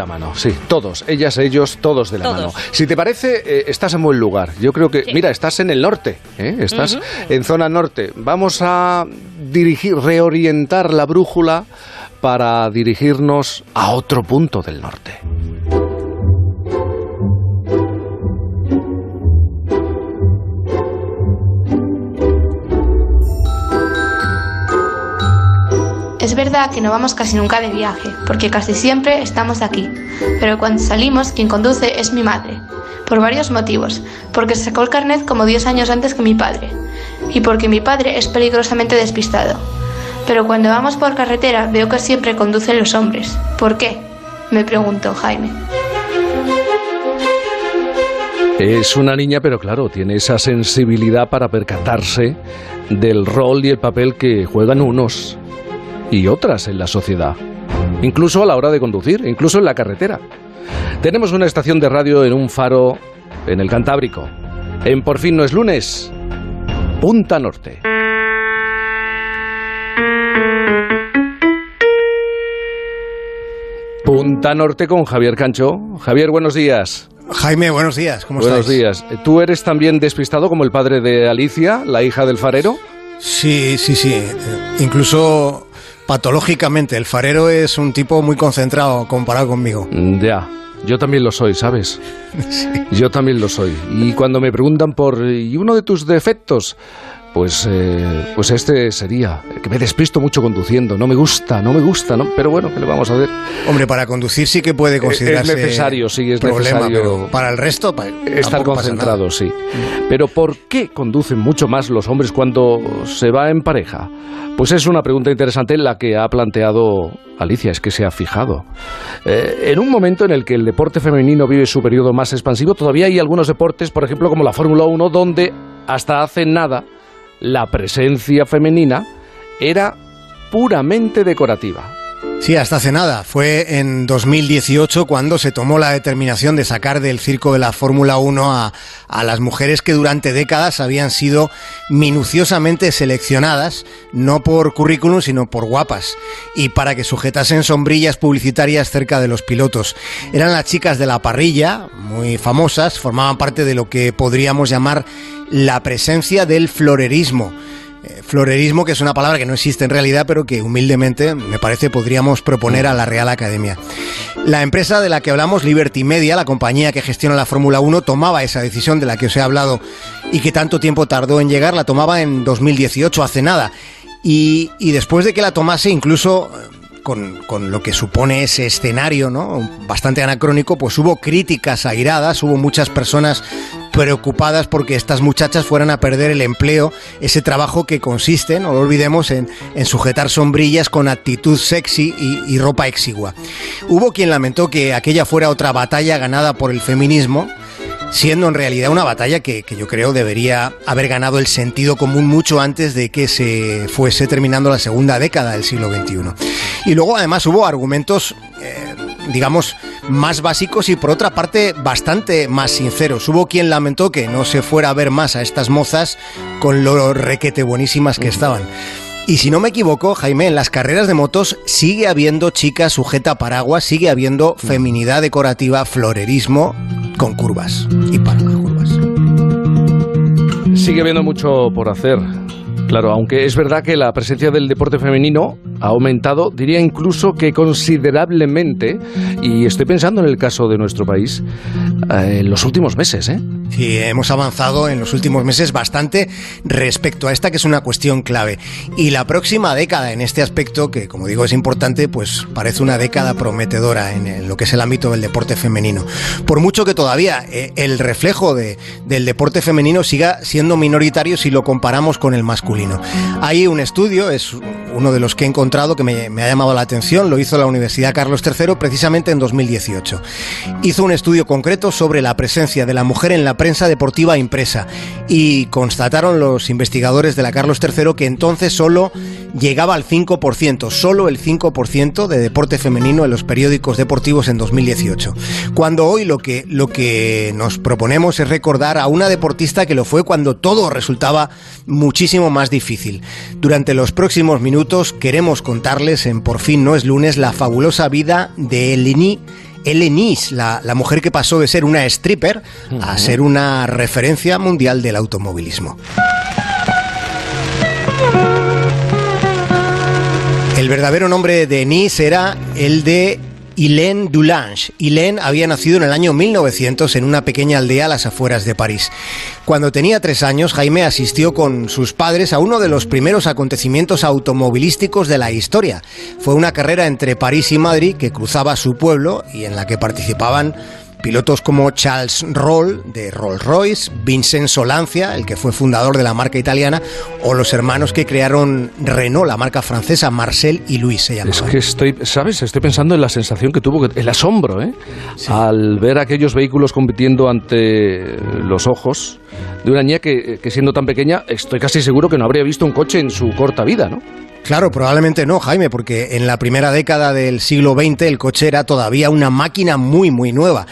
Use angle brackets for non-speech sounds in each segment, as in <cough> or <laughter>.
La mano, sí, todos, ellas, ellos, todos de la Todos. mano. Si te parece, eh, estás en buen lugar. Yo creo que, Sí. mira, estás en el norte, ¿eh? estás en zona norte. Vamos a dirigir, reorientar la brújula para dirigirnos a otro punto del norte. Es verdad que no vamos casi nunca de viaje, porque casi siempre estamos aquí. Pero cuando salimos, quien conduce es mi madre. Por varios motivos. Porque sacó el carnet como 10 años antes que mi padre. Y porque mi padre es peligrosamente despistado. Pero cuando vamos por carretera veo que siempre conducen los hombres. ¿Por qué? Me preguntó Jaime. Es una niña, pero claro, tiene esa sensibilidad para percatarse del rol y el papel que juegan unos y otras en la sociedad. Incluso a la hora de conducir, incluso en la carretera. Tenemos una estación de radio en un faro en el Cantábrico. En Por fin no es lunes. Punta Norte. Punta Norte con Javier Cancho. Javier, buenos días. Jaime, buenos días, ¿cómo Buenos estáis? días. ¿Tú eres también despistado como el padre de Alicia, la hija del farero? Sí, sí, sí. eh, Incluso patológicamente, el farero es un tipo muy concentrado comparado conmigo. Mm, Ya, yo también lo soy, ¿sabes? <laughs> Yo también lo soy. Y cuando me preguntan por ¿y uno de tus defectos? Pues, eh, pues este sería, que me despisto mucho conduciendo, no me gusta, no me gusta, ¿no? Pero bueno, ¿qué le vamos a hacer? Hombre, para conducir sí que puede considerarse necesario, sí, es problema, necesario. pero para el resto pa- Estar concentrado, sí. Pero ¿por qué conducen mucho más los hombres cuando se va en pareja? Pues es una pregunta interesante la que ha planteado Alicia, es que se ha fijado. Eh, en un momento en el que el deporte femenino vive su periodo más expansivo, todavía hay algunos deportes, por ejemplo como la Fórmula 1, donde hasta hace nada la presencia femenina era puramente decorativa. Sí, hasta hace nada. Fue en 2018 cuando se tomó la determinación de sacar del circo de la Fórmula 1 a, a las mujeres que durante décadas habían sido minuciosamente seleccionadas, no por currículum, sino por guapas, y para que sujetasen sombrillas publicitarias cerca de los pilotos. Eran las chicas de la parrilla, muy famosas, formaban parte de lo que podríamos llamar la presencia del florerismo. Eh, Florerismo, que es una palabra que no existe en realidad, pero que humildemente me parece podríamos proponer a la Real Academia. La empresa de la que hablamos, Liberty Media, la compañía que gestiona la Fórmula 1, tomaba esa decisión de la que os he hablado y que tanto tiempo tardó en llegar, la tomaba en 2018, hace nada. Y, después de que la tomase, incluso con, con lo que supone ese escenario, ¿no? Bastante anacrónico, pues hubo críticas airadas, hubo muchas personas preocupadas porque estas muchachas fueran a perder el empleo, ese trabajo que consiste, no lo olvidemos, en, en sujetar sombrillas con actitud sexy y, y ropa exigua. Hubo quien lamentó que aquella fuera otra batalla ganada por el feminismo, siendo en realidad una batalla que, que yo creo debería haber ganado el sentido común mucho antes de que se fuese terminando la segunda década del siglo XXI. Y luego además hubo argumentos, eh, digamos, más básicos y por otra parte bastante más sinceros. Hubo quien lamentó que no se fuera a ver más a estas mozas con lo requete buenísimas que estaban. Y si no me equivoco, Jaime, en las carreras de motos sigue habiendo chicas sujeta a paraguas, sigue habiendo feminidad decorativa, florerismo con curvas y para las curvas. Sigue habiendo mucho por hacer. Claro, aunque es verdad que la presencia del deporte femenino ha aumentado, diría incluso que considerablemente, y estoy pensando en el caso de nuestro país, eh, en los últimos meses, ¿eh? Sí, hemos avanzado en los últimos meses bastante respecto a esta que es una cuestión clave. Y la próxima década en este aspecto, que como digo es importante, pues parece una década prometedora en, lo que es el ámbito del deporte femenino. Por mucho que todavía eh, el reflejo de- del deporte femenino siga siendo minoritario si lo comparamos con el masculino. Hay un estudio, es uno de los que he encontrado que me, me ha llamado la atención, lo hizo la Universidad Carlos III precisamente en 2018. Hizo un estudio concreto sobre la presencia de la mujer en la prensa deportiva impresa y constataron los investigadores de la Carlos III que entonces solo llegaba al 5%, solo el 5% de deporte femenino en los periódicos deportivos en 2018. Cuando hoy lo que, lo que nos proponemos es recordar a una deportista que lo fue cuando todo resultaba muchísimo más difícil. Durante los próximos minutos queremos contarles en Por fin no es lunes la fabulosa vida de Eleni Nice, la, la mujer que pasó de ser una stripper a ser una referencia mundial del automovilismo. El verdadero nombre de Nice era el de Hélène Dulange. Hélène había nacido en el año 1900 en una pequeña aldea a las afueras de París. Cuando tenía tres años, Jaime asistió con sus padres a uno de los primeros acontecimientos automovilísticos de la historia. Fue una carrera entre París y Madrid que cruzaba su pueblo y en la que participaban Pilotos como Charles Roll de Rolls-Royce, Vincent Solancia, el que fue fundador de la marca italiana, o los hermanos que crearon Renault, la marca francesa, Marcel y Luis se Es que estoy, ¿sabes? Estoy pensando en la sensación que tuvo, el asombro, ¿eh? Al ver aquellos vehículos compitiendo ante los ojos de una niña que, que siendo tan pequeña, estoy casi seguro que no habría visto un coche en su corta vida, ¿no? Claro, probablemente no, Jaime, porque en la primera década del siglo XX el coche era todavía una máquina muy, muy nueva.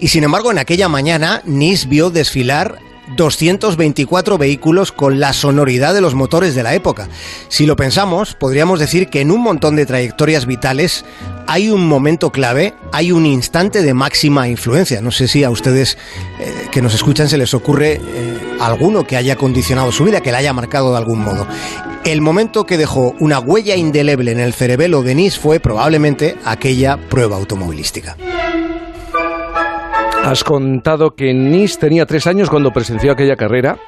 Y sin embargo, en aquella mañana, Nis vio desfilar 224 vehículos con la sonoridad de los motores de la época. Si lo pensamos, podríamos decir que en un montón de trayectorias vitales hay un momento clave, hay un instante de máxima influencia. No sé si a ustedes eh, que nos escuchan se les ocurre eh, alguno que haya condicionado su vida, que la haya marcado de algún modo. El momento que dejó una huella indeleble en el cerebelo de Nice fue probablemente aquella prueba automovilística. Has contado que Nice tenía tres años cuando presenció aquella carrera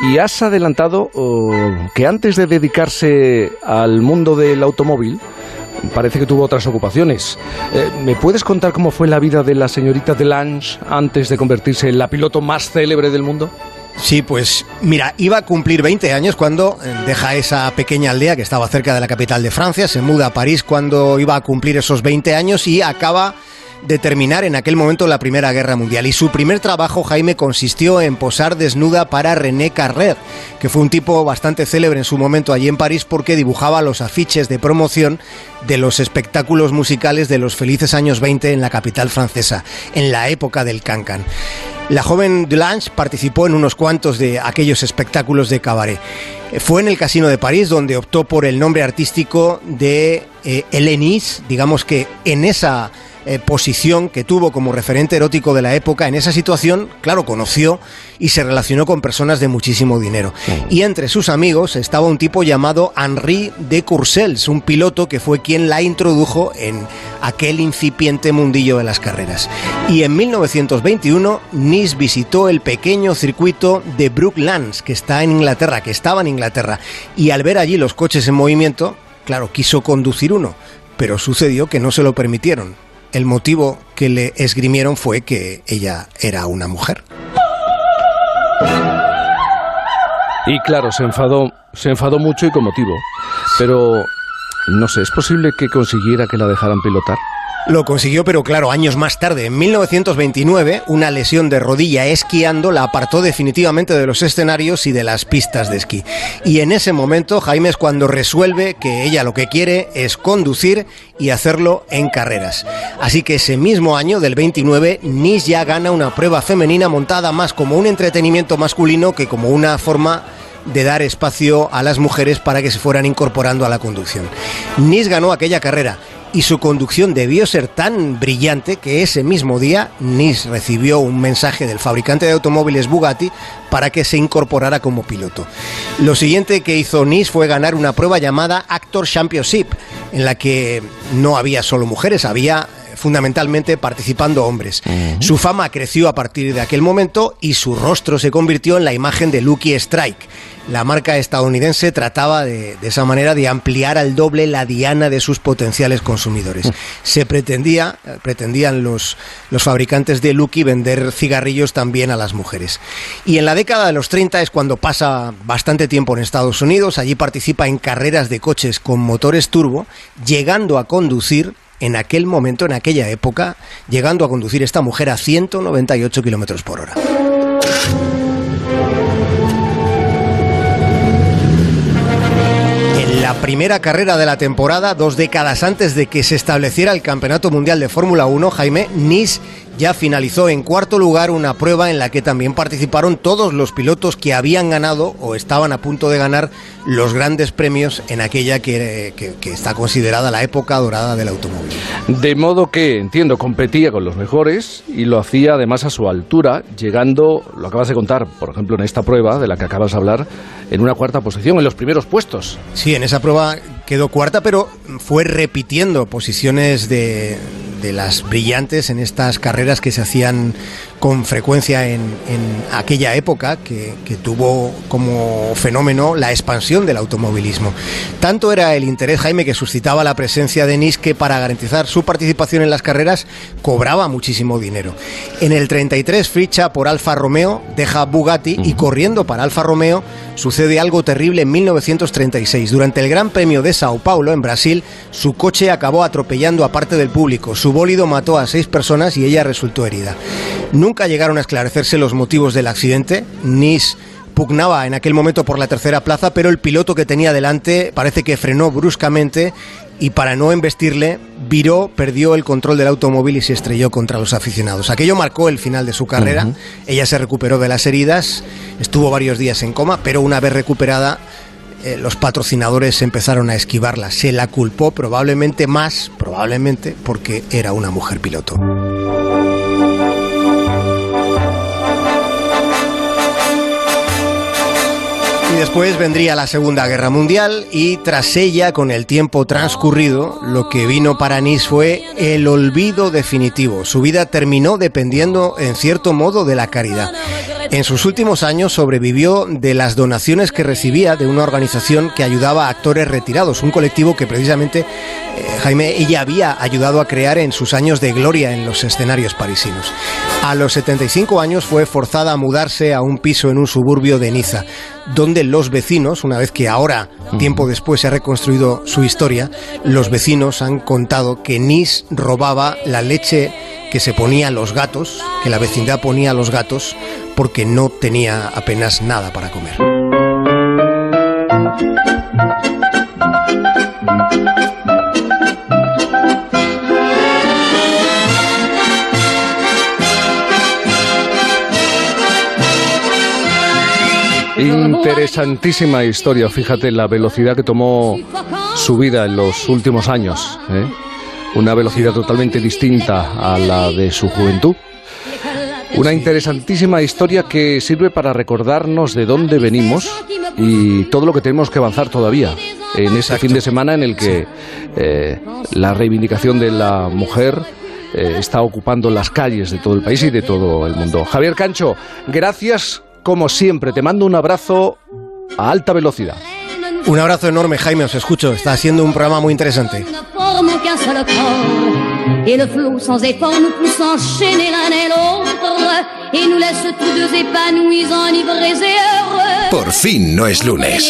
y has adelantado oh, que antes de dedicarse al mundo del automóvil, parece que tuvo otras ocupaciones. Eh, ¿Me puedes contar cómo fue la vida de la señorita Delange antes de convertirse en la piloto más célebre del mundo? Sí, pues mira, iba a cumplir 20 años cuando eh, deja esa pequeña aldea que estaba cerca de la capital de Francia, se muda a París cuando iba a cumplir esos 20 años y acaba de terminar en aquel momento la Primera Guerra Mundial. Y su primer trabajo, Jaime, consistió en posar desnuda para René Carrer, que fue un tipo bastante célebre en su momento allí en París porque dibujaba los afiches de promoción de los espectáculos musicales de los felices años 20 en la capital francesa, en la época del cancan. La joven Delange participó en unos cuantos de aquellos espectáculos de cabaret. Fue en el Casino de París donde optó por el nombre artístico de eh, Helenis, digamos que en esa eh, posición que tuvo como referente erótico de la época, en esa situación, claro, conoció y se relacionó con personas de muchísimo dinero. Y entre sus amigos estaba un tipo llamado Henri de Courcelles, un piloto que fue quien la introdujo en aquel incipiente mundillo de las carreras. Y en 1921, Nice visitó el pequeño circuito de Brooklands, que está en Inglaterra, que estaba en Inglaterra, y al ver allí los coches en movimiento, claro, quiso conducir uno, pero sucedió que no se lo permitieron el motivo que le esgrimieron fue que ella era una mujer. Y claro, se enfadó, se enfadó mucho y con motivo. Pero no sé, ¿es posible que consiguiera que la dejaran pilotar? Lo consiguió, pero claro, años más tarde, en 1929, una lesión de rodilla esquiando la apartó definitivamente de los escenarios y de las pistas de esquí. Y en ese momento, Jaime es cuando resuelve que ella lo que quiere es conducir y hacerlo en carreras. Así que ese mismo año, del 29, Nis ya gana una prueba femenina montada más como un entretenimiento masculino que como una forma de dar espacio a las mujeres para que se fueran incorporando a la conducción. Nis ganó aquella carrera y su conducción debió ser tan brillante que ese mismo día Nis recibió un mensaje del fabricante de automóviles Bugatti para que se incorporara como piloto. Lo siguiente que hizo Nis fue ganar una prueba llamada Actor Championship, en la que no había solo mujeres, había fundamentalmente participando hombres. Su fama creció a partir de aquel momento y su rostro se convirtió en la imagen de Lucky Strike la marca estadounidense trataba de, esa manera de ampliar al doble la diana de sus potenciales consumidores. Se pretendía, pretendían los, los fabricantes de Lucky vender cigarrillos también a las mujeres. Y en la década de los 30 es cuando pasa bastante tiempo en Estados Unidos, allí participa en carreras de coches con motores turbo, llegando a conducir en aquel momento, en aquella época, llegando a conducir esta mujer a 198 kilómetros por hora. la primera carrera de la temporada, dos décadas antes de que se estableciera el Campeonato Mundial de Fórmula 1, Jaime Nis ya finalizó en cuarto lugar una prueba en la que también participaron todos los pilotos que habían ganado o estaban a punto de ganar los grandes premios en aquella que, está considerada la época dorada del automóvil. De modo que, entiendo, competía con los mejores y lo hacía además a su altura, llegando, lo acabas de contar, por ejemplo, en esta prueba de la que acabas de hablar, en una cuarta posición, en los primeros puestos. Sí, en esa prueba quedó cuarta, pero fue repitiendo posiciones de, de las brillantes en estas carreras que se hacían con frecuencia en, aquella época, que, tuvo como fenómeno la expansión del automovilismo. Tanto era el interés, Jaime, que suscitaba la presencia de Nis que para garantizar su participación en las carreras cobraba muchísimo dinero. En el 33 ficha por Alfa Romeo, deja Bugatti y corriendo para Alfa Romeo sucede algo terrible en 1936. Durante el Gran Premio de Sao Paulo, en Brasil, su coche acabó atropellando a parte del público. Su bólido mató a seis personas y ella resultó herida. Nunca llegaron a esclarecerse los motivos del accidente. Nis pugnaba en aquel momento por la tercera plaza, pero el piloto que tenía delante parece que frenó bruscamente y para no embestirle, viró, perdió el control del automóvil y se estrelló contra los aficionados. Aquello marcó el final de su carrera. Ella se recuperó de las heridas, estuvo varios días en coma, pero una vez recuperada, eh, los patrocinadores empezaron a esquivarla. Se la culpó probablemente más, probablemente, porque era una mujer piloto. Y después vendría la Segunda Guerra Mundial y tras ella, con el tiempo transcurrido, lo que vino para Nis fue el olvido definitivo. Su vida terminó dependiendo, en cierto modo, de la caridad. En sus últimos años sobrevivió de las donaciones que recibía de una organización que ayudaba a actores retirados, un colectivo que precisamente eh, Jaime ella había ayudado a crear en sus años de gloria en los escenarios parisinos. A los 75 años fue forzada a mudarse a un piso en un suburbio de Niza, donde los vecinos, una vez que ahora, tiempo después, se ha reconstruido su historia, los vecinos han contado que Nis robaba la leche que se ponía a los gatos, que la vecindad ponía a los gatos, porque no tenía apenas nada para comer. Interesantísima historia, fíjate la velocidad que tomó su vida en los últimos años. ¿eh? una velocidad totalmente distinta a la de su juventud. Una interesantísima historia que sirve para recordarnos de dónde venimos y todo lo que tenemos que avanzar todavía en ese fin de semana en el que eh, la reivindicación de la mujer eh, está ocupando las calles de todo el país y de todo el mundo. Javier Cancho, gracias como siempre. Te mando un abrazo a alta velocidad. Un abrazo enorme, Jaime, os escucho. Está siendo un programa muy interesante. Et le flot sans effort nous pousse enchaîner l'un et l'autre et nous laisse tous deux épanouis, enivrés et heureux. Por fin no es lunes.